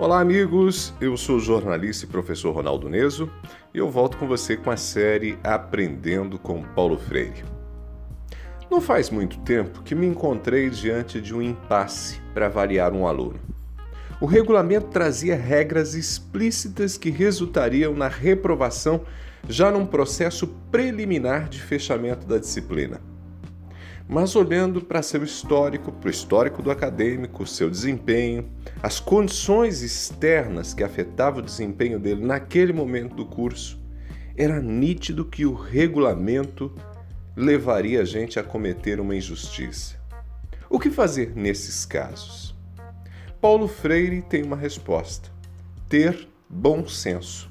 Olá, amigos. Eu sou o jornalista e professor Ronaldo Neso e eu volto com você com a série Aprendendo com Paulo Freire. Não faz muito tempo que me encontrei diante de um impasse para avaliar um aluno. O regulamento trazia regras explícitas que resultariam na reprovação já num processo preliminar de fechamento da disciplina mas olhando para seu histórico, para o histórico do acadêmico, seu desempenho, as condições externas que afetavam o desempenho dele naquele momento do curso, era nítido que o regulamento levaria a gente a cometer uma injustiça. O que fazer nesses casos? Paulo Freire tem uma resposta: ter bom senso.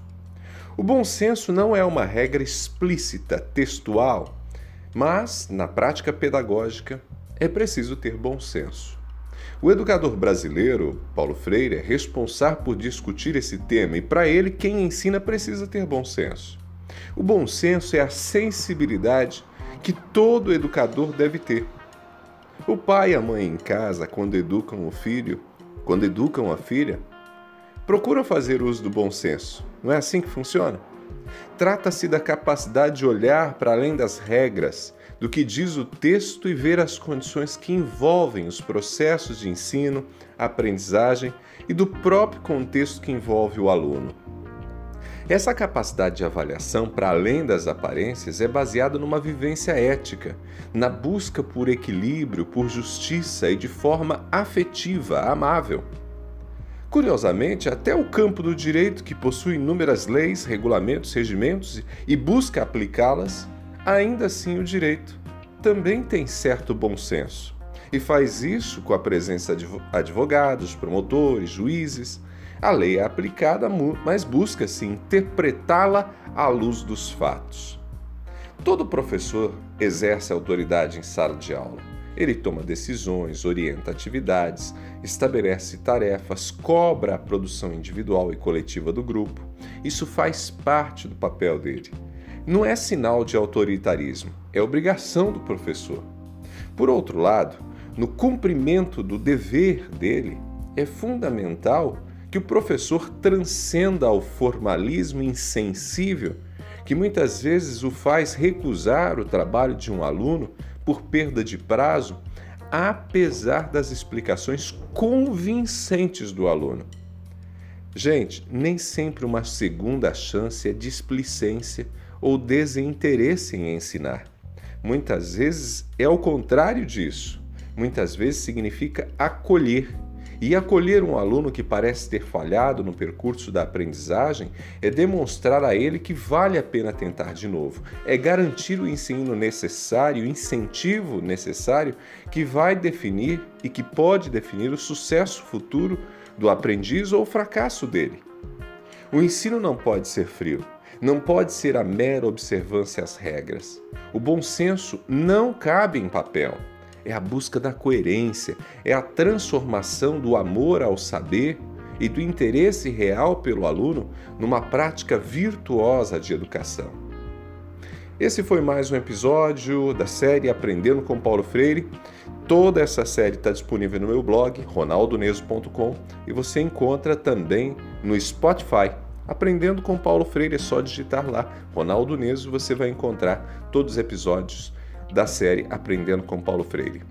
O bom senso não é uma regra explícita, textual, mas, na prática pedagógica, é preciso ter bom senso. O educador brasileiro, Paulo Freire, é responsável por discutir esse tema e, para ele, quem ensina precisa ter bom senso. O bom senso é a sensibilidade que todo educador deve ter. O pai e a mãe em casa, quando educam o filho, quando educam a filha, procuram fazer uso do bom senso. Não é assim que funciona? Trata-se da capacidade de olhar para além das regras, do que diz o texto e ver as condições que envolvem os processos de ensino, aprendizagem e do próprio contexto que envolve o aluno. Essa capacidade de avaliação, para além das aparências, é baseada numa vivência ética, na busca por equilíbrio, por justiça e de forma afetiva, amável. Curiosamente, até o campo do direito, que possui inúmeras leis, regulamentos, regimentos e busca aplicá-las, ainda assim o direito também tem certo bom senso. E faz isso com a presença de advogados, promotores, juízes. A lei é aplicada, mas busca-se interpretá-la à luz dos fatos. Todo professor exerce autoridade em sala de aula. Ele toma decisões, orienta atividades, estabelece tarefas, cobra a produção individual e coletiva do grupo. Isso faz parte do papel dele. Não é sinal de autoritarismo, é obrigação do professor. Por outro lado, no cumprimento do dever dele, é fundamental que o professor transcenda ao formalismo insensível que muitas vezes o faz recusar o trabalho de um aluno por perda de prazo, apesar das explicações convincentes do aluno. Gente, nem sempre uma segunda chance é displicência ou desinteresse em ensinar. Muitas vezes é o contrário disso. Muitas vezes significa acolher e acolher um aluno que parece ter falhado no percurso da aprendizagem é demonstrar a ele que vale a pena tentar de novo, é garantir o ensino necessário, o incentivo necessário que vai definir e que pode definir o sucesso futuro do aprendiz ou o fracasso dele. O ensino não pode ser frio, não pode ser a mera observância às regras. O bom senso não cabe em papel é a busca da coerência, é a transformação do amor ao saber e do interesse real pelo aluno numa prática virtuosa de educação. Esse foi mais um episódio da série Aprendendo com Paulo Freire. Toda essa série está disponível no meu blog, ronaldoneso.com, e você encontra também no Spotify. Aprendendo com Paulo Freire é só digitar lá, Ronaldo Neso, você vai encontrar todos os episódios da série Aprendendo com Paulo Freire.